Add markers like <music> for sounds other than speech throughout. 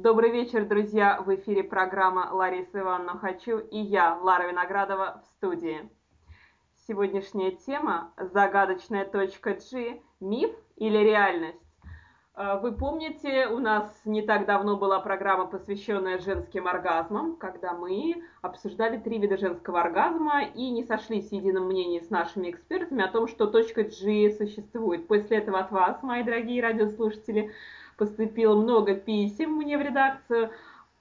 Добрый вечер, друзья! В эфире программа Лариса Ивановна Хочу и я, Лара Виноградова, в студии. Сегодняшняя тема – загадочная точка G – миф или реальность? Э, вы помните, у нас не так давно была программа, посвященная женским оргазмам, когда мы обсуждали три вида женского оргазма и не сошлись в едином мнении с нашими экспертами о том, что точка G существует. После этого от вас, мои дорогие радиослушатели, поступило много писем мне в редакцию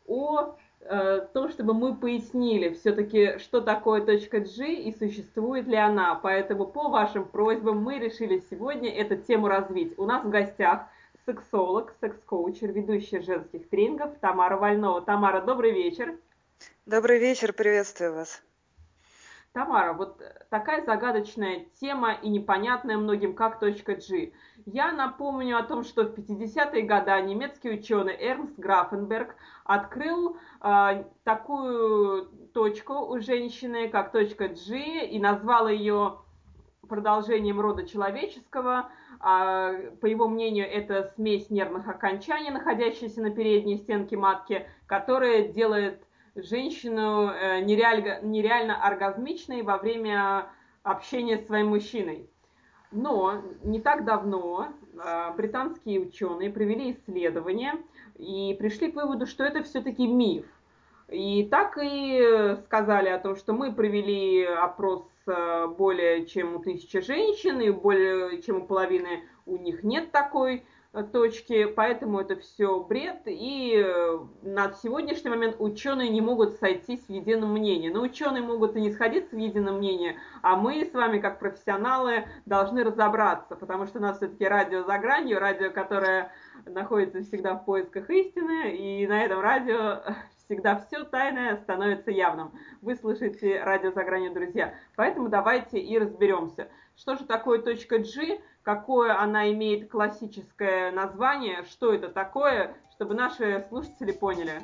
о э, том, чтобы мы пояснили все-таки, что такое точка G и существует ли она. Поэтому по вашим просьбам мы решили сегодня эту тему развить. У нас в гостях сексолог, секс-коучер, ведущая женских тренингов Тамара Вольнова. Тамара, добрый вечер. Добрый вечер, приветствую вас. Тамара, вот такая загадочная тема и непонятная многим, как точка G. Я напомню о том, что в 50-е годы немецкий ученый Эрнст Графенберг открыл э, такую точку у женщины, как точка G, и назвал ее продолжением рода человеческого. А, по его мнению, это смесь нервных окончаний, находящаяся на передней стенке матки, которая делает женщину э, нереально, нереально оргазмичной во время общения с своим мужчиной. Но не так давно э, британские ученые провели исследование и пришли к выводу, что это все-таки миф. И так и сказали о том, что мы провели опрос э, более чем у тысячи женщин, и более чем у половины у них нет такой точки, поэтому это все бред, и э, на сегодняшний момент ученые не могут сойтись в едином мнении. Но ученые могут и не сходиться в едином мнении, а мы с вами, как профессионалы, должны разобраться, потому что у нас все-таки радио за гранью, радио, которое находится всегда в поисках истины, и на этом радио всегда все тайное становится явным. Вы слышите радио за гранью, друзья. Поэтому давайте и разберемся. Что же такое точка G, какое она имеет классическое название, что это такое, чтобы наши слушатели поняли.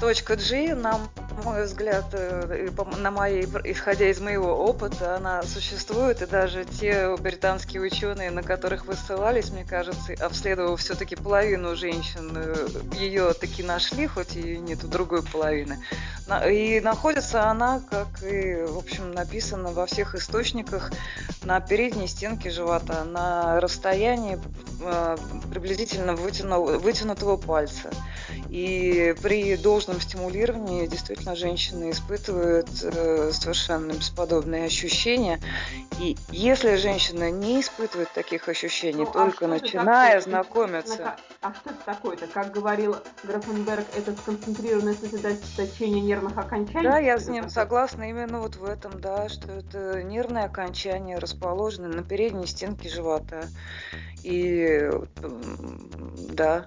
Точка G, на мой взгляд, э, на моей, исходя из моего опыта, она существует, и даже те британские ученые, на которых вы ссылались, мне кажется, обследовав все-таки половину женщин, э, ее таки нашли, хоть и нету другой половины. И находится она, как и, в общем, написано во всех источниках, на передней стенке живота, на расстоянии э, приблизительно вытянутого, вытянутого пальца. И при должном стимулировании действительно женщины испытывают э, совершенно бесподобные ощущения. И если женщина не испытывает таких ощущений, ну, а только а начиная такое? знакомиться... А что это такое-то? Как говорил Графенберг, это сконцентрированное сосредоточение нервных окончаний? Да, я с ним такое? согласна именно вот в этом, да, что это нервные окончания расположены на передней стенке живота. И да,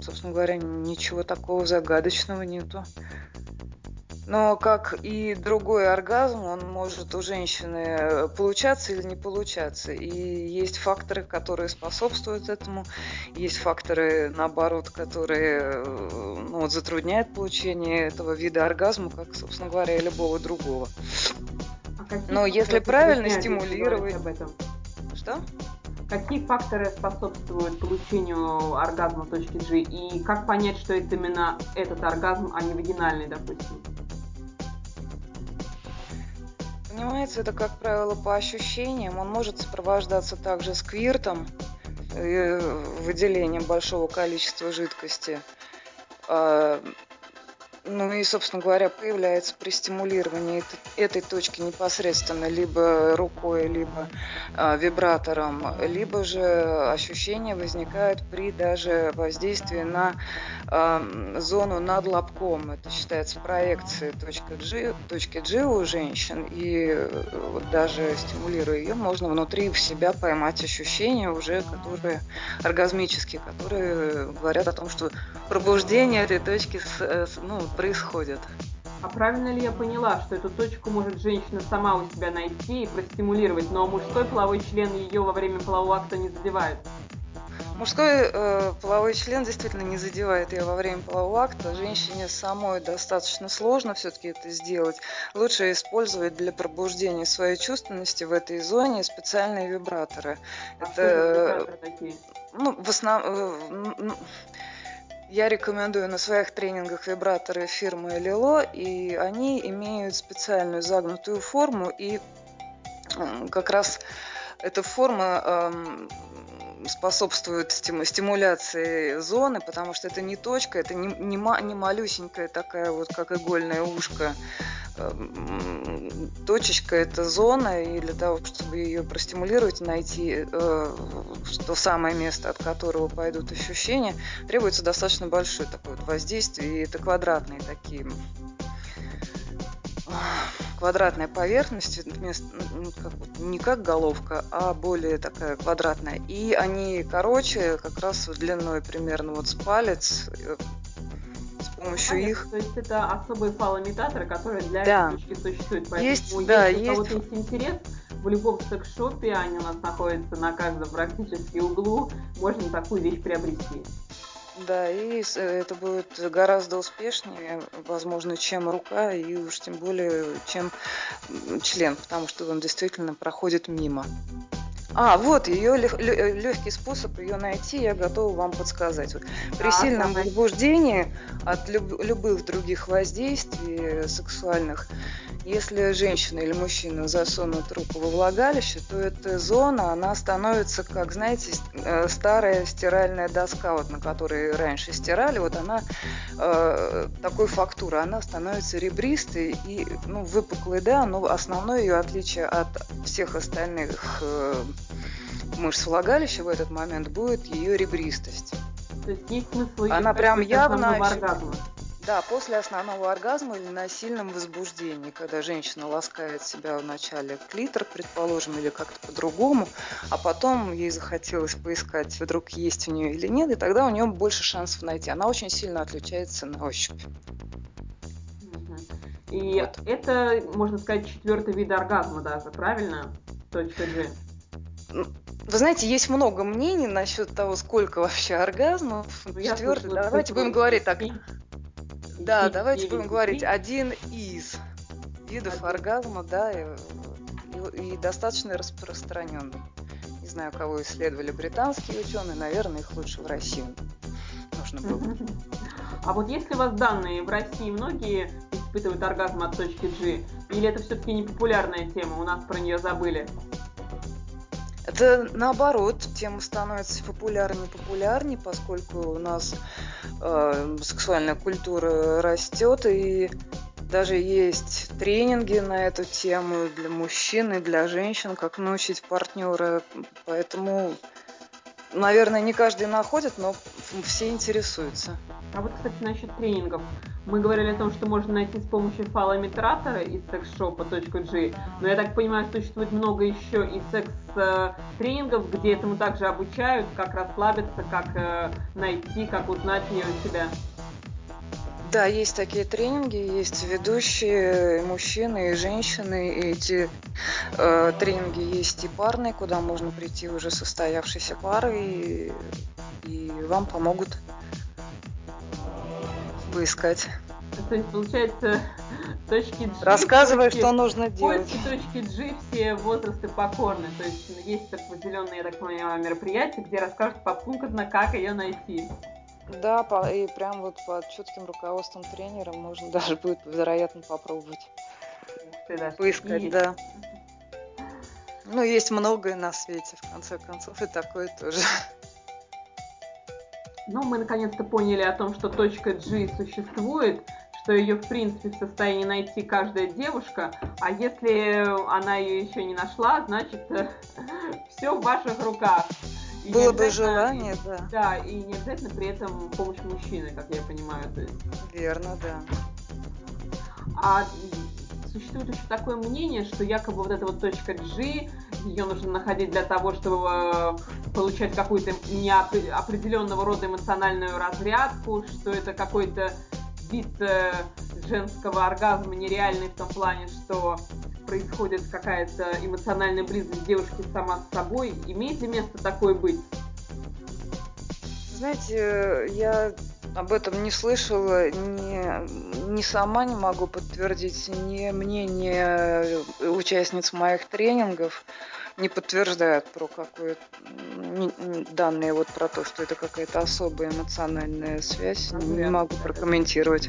собственно говоря, ничего такого загадочного нету. Но как и другой оргазм, он может у женщины получаться или не получаться. И есть факторы, которые способствуют этому, есть факторы, наоборот, которые ну, вот, затрудняют получение этого вида оргазма, как, собственно говоря, и любого другого. А Но если правильно стимулировать... Об этом? Что? Какие факторы способствуют получению оргазма точки G? И как понять, что это именно этот оргазм, а не вагинальный, допустим? Понимаете, это, как правило, по ощущениям. Он может сопровождаться также сквиртом, выделением большого количества жидкости. Ну и, собственно говоря, появляется при стимулировании этой, точки непосредственно либо рукой, либо э, вибратором, либо же ощущение возникает при даже воздействии на э, зону над лобком. Это считается проекцией точки G, точки G у женщин. И э, вот даже стимулируя ее, можно внутри в себя поймать ощущения уже, которые оргазмические, которые говорят о том, что пробуждение этой точки с, ну, происходит. А правильно ли я поняла, что эту точку может женщина сама у себя найти и простимулировать, но мужской половой член ее во время полового акта не задевает? Мужской э, половой член действительно не задевает ее во время полового акта. Женщине самой достаточно сложно все-таки это сделать. Лучше использовать для пробуждения своей чувственности в этой зоне специальные вибраторы. А это, вибраторы такие? Ну, в основном... Я рекомендую на своих тренингах вибраторы фирмы Лило, и они имеют специальную загнутую форму, и как раз эта форма способствует стимуляции зоны, потому что это не точка, это не, не, не малюсенькая такая вот, как игольное ушко. Эм, точечка – это зона, и для того, чтобы ее простимулировать, найти э, то самое место, от которого пойдут ощущения, требуется достаточно большое такое вот воздействие, и это квадратные такие квадратная поверхность, вместо, ну, как, не как головка, а более такая квадратная. И они короче, как раз длиной примерно вот с палец, э, с помощью Понятно, их. То есть это особые фалоимитаторы, которые для да. этой существуют. Поэтому есть, если да, есть. у кого-то есть интерес, в любом секс-шопе, они у нас находятся на каждом практически углу, можно такую вещь приобрести. Да, и э, это будет гораздо успешнее, возможно, чем рука, и уж тем более, чем член, потому что он действительно проходит мимо. А, вот, ее легкий способ ее найти, я готова вам подсказать. Вот, при сильном возбуждении от люб, любых других воздействий сексуальных если женщина или мужчина засунут руку во влагалище, то эта зона, она становится, как, знаете, э, старая стиральная доска, вот, на которой раньше стирали, вот она э, такой фактуры, она становится ребристой и ну, выпуклой, да, но основное ее отличие от всех остальных э, мышц влагалища в этот момент будет ее ребристость. То есть есть смысл Она прям явно... Оргазма. Да, после основного оргазма или на сильном возбуждении, когда женщина ласкает себя вначале клитор, предположим, или как-то по-другому, а потом ей захотелось поискать, вдруг есть у нее или нет, и тогда у нее больше шансов найти. Она очень сильно отличается на ощупь. И вот. это, можно сказать, четвертый вид оргазма даже, правильно? Точка G. Вы знаете, есть много мнений насчет того, сколько вообще оргазмов. Ну, Четвертый, давайте будем говорить так. Да, давайте будем говорить, один из видов оргазма, да, и, и, и достаточно распространенный. Не знаю, кого исследовали британские ученые, наверное, их лучше в России нужно было. А вот если у вас данные в России многие испытывают оргазм от точки G, или это все-таки не популярная тема, у нас про нее забыли? Это наоборот, тема становится популярнее и популярнее, поскольку у нас э, сексуальная культура растет, и даже есть тренинги на эту тему для мужчин и для женщин, как научить партнера. Поэтому наверное, не каждый находит, но все интересуются. А вот, кстати, насчет тренингов. Мы говорили о том, что можно найти с помощью фалоимитратора из секс-шопа.g, но я так понимаю, существует много еще и секс-тренингов, где этому также обучают, как расслабиться, как э, найти, как узнать ее у себя. Да, есть такие тренинги, есть ведущие мужчины и женщины. И эти э, тренинги есть и парные, куда можно прийти уже состоявшейся парой, и, и вам помогут поискать. То есть, получается, точки G... Рассказывай, точки, что нужно делать. Поиски точки G все возрасты покорны. То есть, есть определенные, я так понимаю, мероприятия, где расскажут попунктно, как ее найти. Да, по, и прям вот под чутким руководством тренера можно <laughs> даже будет, вероятно, попробовать. Ты Поискать, есть. да. Ну, есть многое на свете, в конце концов, и такое тоже. Ну, мы наконец-то поняли о том, что точка G существует, что ее, в принципе, в состоянии найти каждая девушка, а если она ее еще не нашла, значит, <laughs> все в ваших руках. И Было бы желание, да. Да, и не обязательно при этом помощь мужчины, как я понимаю. То есть. Верно, да. А существует еще такое мнение, что якобы вот эта вот точка G, ее нужно находить для того, чтобы э, получать какую-то неопределенного рода эмоциональную разрядку, что это какой-то вид э, женского оргазма нереальный в том плане, что происходит какая-то эмоциональная близость девушки сама с собой? Имеет ли место такое быть? Знаете, я об этом не слышала, ни, ни сама не могу подтвердить, ни мнение участниц моих тренингов не подтверждают про какую данные вот про то, что это какая-то особая эмоциональная связь, не, не могу прокомментировать.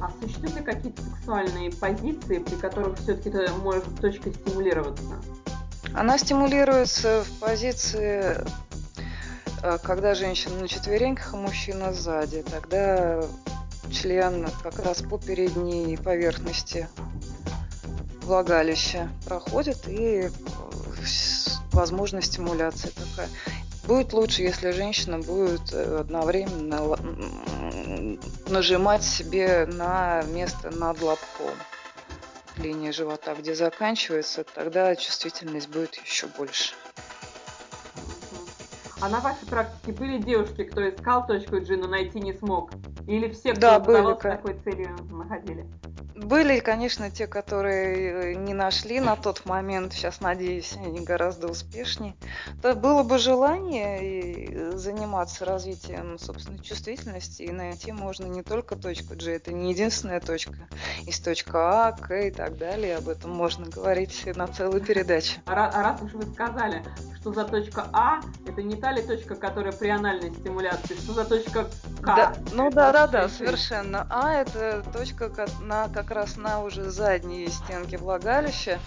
А существуют ли какие-то сексуальные позиции, при которых все-таки может точка стимулироваться? Она стимулируется в позиции, э, когда женщина на четвереньках, а мужчина сзади. Тогда член как раз по передней поверхности влагалища проходит и э, возможна стимуляция такая. Будет лучше, если женщина будет э, одновременно нажимать себе на место над лобком линии живота, где заканчивается, тогда чувствительность будет еще больше. А на вашей практике были девушки, кто искал точку G, но найти не смог? Или все, кто да, были, такой целью, находили? Были, конечно, те, которые э, не нашли на тот момент. Сейчас, надеюсь, они гораздо успешнее. То было бы желание э, заниматься развитием собственной чувствительности, и найти можно не только точку G, это не единственная точка. Есть точка А, К и так далее. Об этом можно говорить на целую передачу. А, а раз уж вы сказали, что за точка А, это не та ли точка, которая при анальной стимуляции, что за точка К? Да, ну да, да, да, совершенно. А это точка на как раз на уже задней стенке влагалища,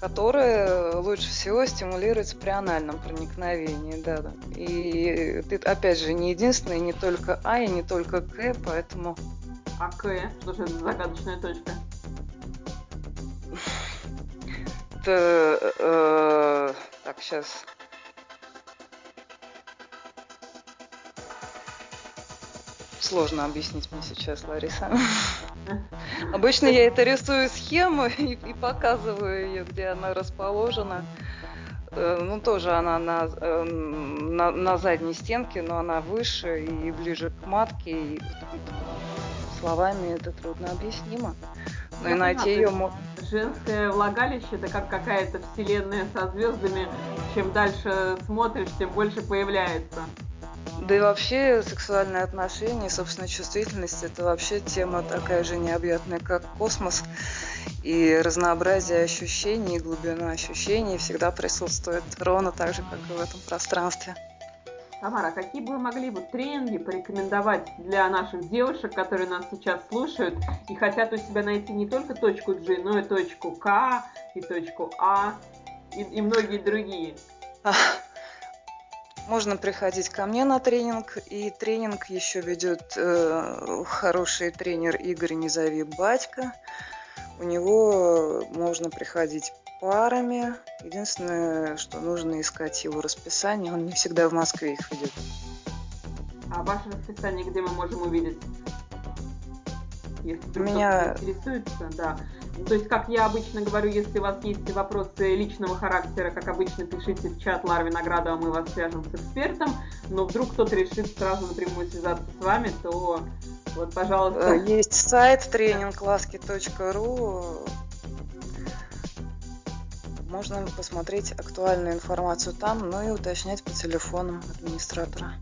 которая лучше всего стимулируется при анальном проникновении, да, да. И ты, опять же, не единственный, не только А и не только К, поэтому... А К? Что же это загадочная точка? Это, э, так, сейчас Сложно объяснить мне сейчас, Лариса. <laughs> Обычно я это рисую схему <laughs> и, и показываю ее, где она расположена. Э, ну, тоже она на, эм, на, на задней стенке, но она выше и ближе к матке. И словами это трудно объяснимо. Но и найти ее можно. Женское влагалище это как какая-то вселенная со звездами. Чем дальше смотришь, тем больше появляется. Да и вообще сексуальные отношения, собственно, чувствительность – это вообще тема такая же необъятная, как космос. И разнообразие ощущений, глубина ощущений всегда присутствует ровно так же, как и в этом пространстве. Тамара, какие бы вы могли вот тренинги порекомендовать для наших девушек, которые нас сейчас слушают и хотят у себя найти не только точку G, но и точку К, и точку А, и, и многие другие? Можно приходить ко мне на тренинг, и тренинг еще ведет э, хороший тренер Игорь Низови Батько. У него можно приходить парами. Единственное, что нужно искать его расписание, он не всегда в Москве их ведет. А ваше расписание где мы можем увидеть? Если меня интересуется, да. Ну, то есть, как я обычно говорю, если у вас есть вопросы личного характера, как обычно, пишите в чат Лара Виноградова, мы вас свяжем с экспертом. Но вдруг кто-то решит сразу напрямую связаться с вами, то вот, пожалуйста. Э, есть сайт тренингкласски.ру. Можно посмотреть актуальную информацию там, ну и уточнять по телефонам администратора.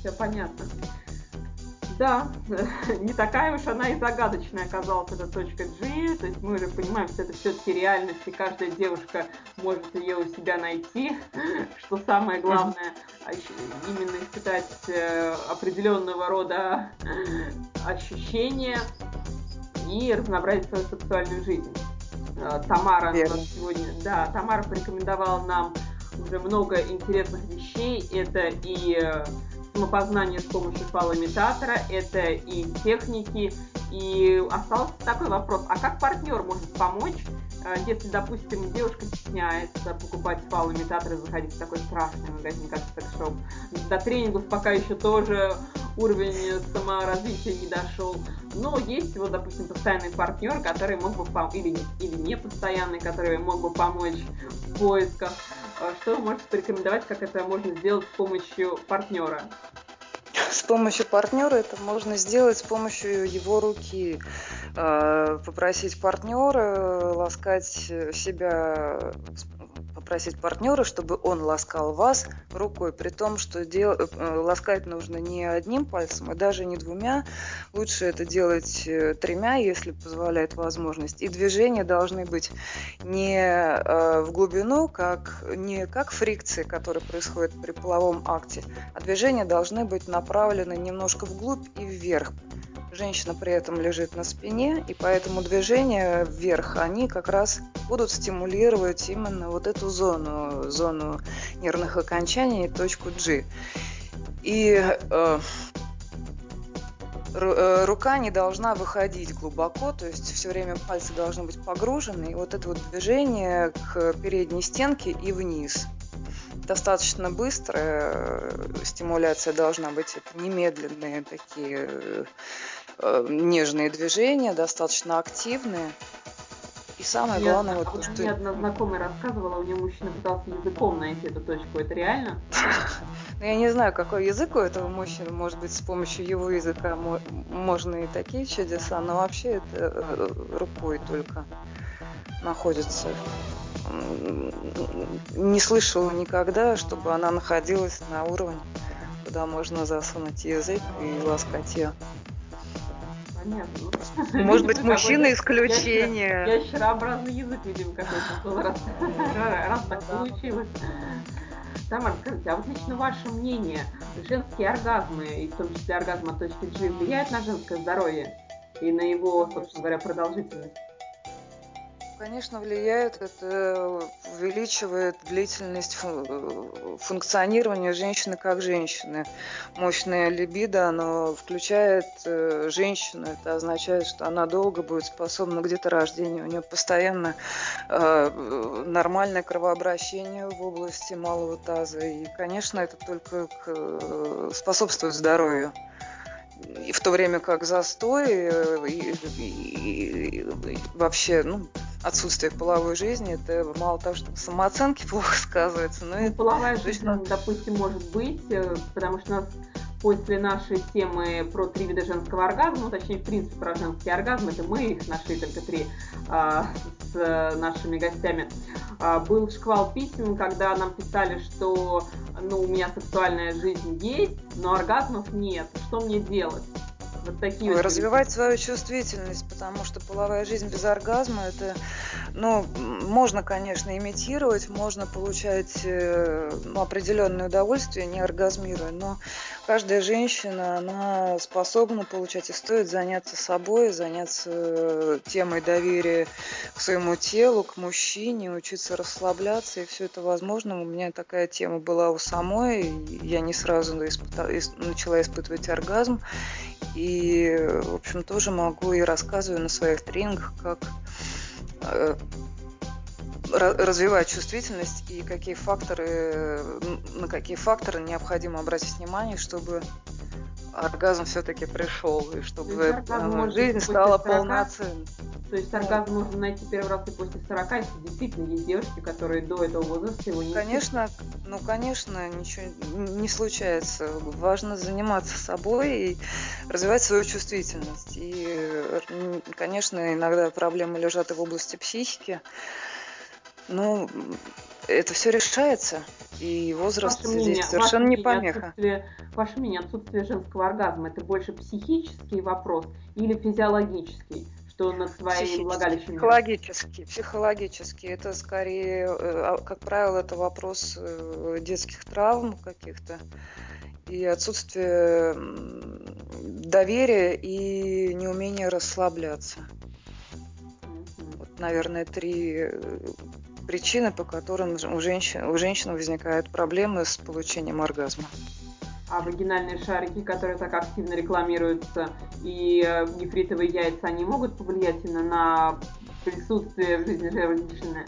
Все понятно. Да, <laughs> не такая уж она и загадочная оказалась эта точка G, то есть мы уже понимаем, что это все-таки реальность, и каждая девушка может ее у себя найти, <laughs> что самое главное, а именно испытать э, определенного рода <laughs> ощущения и разнообразить свою сексуальную жизнь. Э, Тамара нас сегодня, да, Тамара порекомендовала нам уже много интересных вещей. Это и э, самопознание с помощью фалоимитатора, это и техники. И остался такой вопрос, а как партнер может помочь, э, если, допустим, девушка стесняется покупать фалоимитатор и заходить в такой страшный магазин, как секс-шоп. До тренингов пока еще тоже уровень саморазвития не дошел. Но есть вот, допустим, постоянный партнер, который мог бы пом- или, или не постоянный, который мог бы помочь в поисках. Э, что вы можете порекомендовать, как это можно сделать с помощью партнера? С помощью партнера это можно сделать с помощью его руки. Э, попросить партнера ласкать себя попросить партнера, чтобы он ласкал вас рукой, при том, что дел... Э, ласкать нужно не одним пальцем, а даже не двумя. Лучше это делать э, тремя, если позволяет возможность. И движения должны быть не э, в глубину, как, не как фрикции, которые происходят при половом акте, а движения должны быть направлены немножко вглубь и вверх. Женщина при этом лежит на спине, и поэтому движения вверх, они как раз будут стимулировать именно вот эту зону, зону нервных окончаний, точку G. И э, э, рука не должна выходить глубоко, то есть все время пальцы должны быть погружены, и вот это вот движение к передней стенке и вниз – достаточно быстрая стимуляция должна быть. Это немедленные такие э, нежные движения, достаточно активные. И самое Нет, главное, вот, вот что... Мне одна знакомая рассказывала, у нее мужчина пытался языком найти эту точку. Это реально? <laughs> Ну, я не знаю, какой язык у этого мужчины. Может быть, с помощью его языка можно и такие чудеса, но вообще это э, рукой только находится не слышала никогда, чтобы она находилась на уровне, куда можно засунуть язык и ласкать ее. Понятно. <laughs> Может быть, мужчина исключение. Ящерообразный язык, видимо, какой-то был, раз, <laughs> раз так получилось. Тамара, скажите, а вот лично ваше мнение, женские оргазмы, и в том числе оргазм от точки G, влияют на женское здоровье и на его, собственно говоря, продолжительность? Конечно, влияет. Это увеличивает длительность функционирования женщины как женщины. Мощная либидо, оно включает э, женщину. Это означает, что она долго будет способна к деторождению. У нее постоянно э, нормальное кровообращение в области малого таза. И, конечно, это только способствует здоровью и в то время как застой э, и, и, и, и вообще ну, отсутствие половой жизни, это мало того, что самооценки <laughs> плохо сказывается, но ну, это... Половая жизнь, точно... допустим, может быть, э, потому что у нас после нашей темы про три вида женского оргазма, ну, точнее, в принципе, про женский оргазм, это мы их нашли только три а, с нашими гостями, а, был шквал писем, когда нам писали, что, ну, у меня сексуальная жизнь есть, но оргазмов нет, что мне делать? Вот такие вот развивать свою чувствительность, потому что половая жизнь без оргазма это, ну, можно, конечно, имитировать, можно получать э, ну, определенное удовольствие, не оргазмируя, но каждая женщина, она способна получать и стоит заняться собой, заняться темой доверия к своему телу, к мужчине, учиться расслабляться, и все это возможно. У меня такая тема была у самой, я не сразу испыта... начала испытывать оргазм, и, в общем, тоже могу и рассказываю на своих тренингах, как э, развивать чувствительность и какие факторы, на какие факторы необходимо обратить внимание, чтобы оргазм все-таки пришел, и чтобы жизнь стала полноценной. То есть оргазм можно найти первый раз и после 40, если действительно есть девушки, которые до этого возраста его не Конечно, ну, конечно, ничего не случается. Важно заниматься собой и развивать свою чувствительность. И, конечно, иногда проблемы лежат и в области психики. Но это все решается, и возраст ваше здесь совершенно не помеха. Ваше мнение, отсутствие женского оргазма – это больше психический вопрос или физиологический? Что над своим влагалищем? Психологически, психологически. Это скорее, э, а, как правило, это вопрос э, детских травм каких-то и отсутствие доверия и неумение расслабляться. Вот, наверное, три э, причины, по которым у женщин, у женщин возникают проблемы с получением оргазма а вагинальные шарики, которые так активно рекламируются, и э, нефритовые яйца, они могут повлиять именно на присутствие в жизни женщины,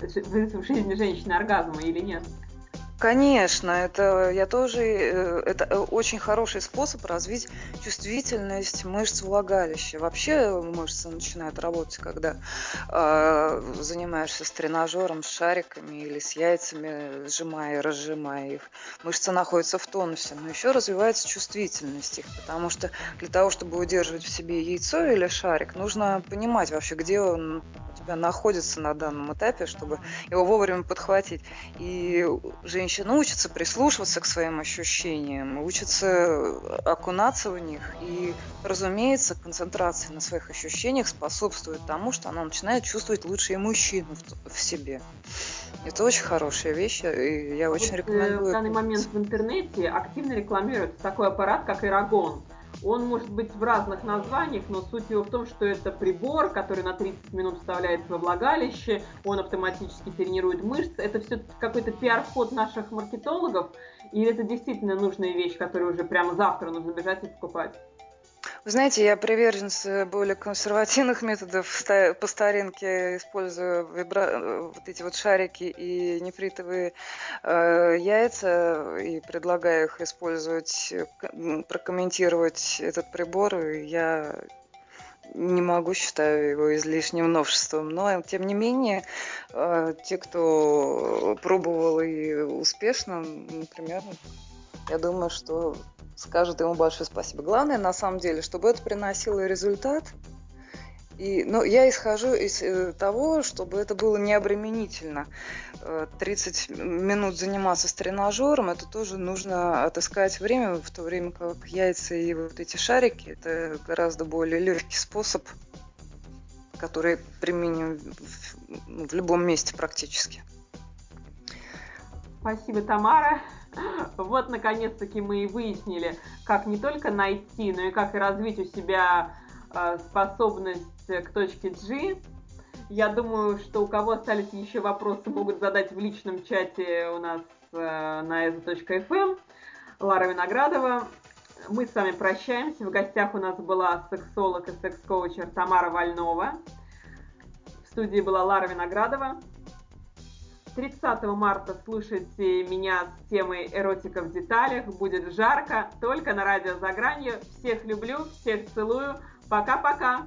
в жизни женщины оргазма или нет? Конечно, это я тоже, э, это э, очень хороший способ развить чувствительность мышц влагалища. Вообще мышцы начинают работать, когда э, занимаешься с тренажером, с шариками или с яйцами, сжимая и разжимая их. Мышцы находятся в тонусе, но еще развивается чувствительность их, потому что для того, чтобы удерживать в себе яйцо или шарик, нужно понимать вообще, где он тебя находится на данном этапе, чтобы его вовремя подхватить. И женщина учится прислушиваться к своим ощущениям, учится окунаться в них. И, разумеется, концентрация на своих ощущениях способствует тому, что она начинает чувствовать лучше и мужчину в, в себе. Это очень хорошая вещь, и я очень вот, рекомендую. В данный момент в интернете активно рекламируется такой аппарат, как Эрагон. Он может быть в разных названиях, но суть его в том, что это прибор, который на 30 минут вставляется во влагалище, он автоматически тренирует мышцы. Это все какой-то пиар-ход наших маркетологов, или это действительно нужная вещь, которую уже прямо завтра нужно бежать и покупать? Вы знаете, я приверженец э, более консервативных методов. По старинке использую вибра... Э, вот эти вот шарики и нефритовые э, яйца и предлагаю их использовать, э, прокомментировать этот прибор. Я не могу, считаю его излишним новшеством. Но, тем не менее, э, те, кто пробовал и успешно, например, я думаю, что скажет ему большое спасибо. Главное, на самом деле, чтобы это приносило результат. И, ну, я исхожу из э, того, чтобы это было необременительно. 30 э, минут заниматься с тренажером, это тоже нужно отыскать время, в то время как яйца и вот эти шарики, это гораздо более легкий способ, который применим в, ну, в любом месте практически. Спасибо, Тамара. Вот, наконец-таки, мы и выяснили, как не только найти, но и как и развить у себя э, способность к точке G. Я думаю, что у кого остались еще вопросы, могут задать в личном чате у нас э, на eza.fm. Лара Виноградова. Мы с вами прощаемся. В гостях у нас была сексолог и секс-коучер Тамара Вольнова. В студии была Лара Виноградова. 30 марта слушайте меня с темой «Эротика в деталях». Будет жарко, только на радио «За гранью». Всех люблю, всех целую. Пока-пока!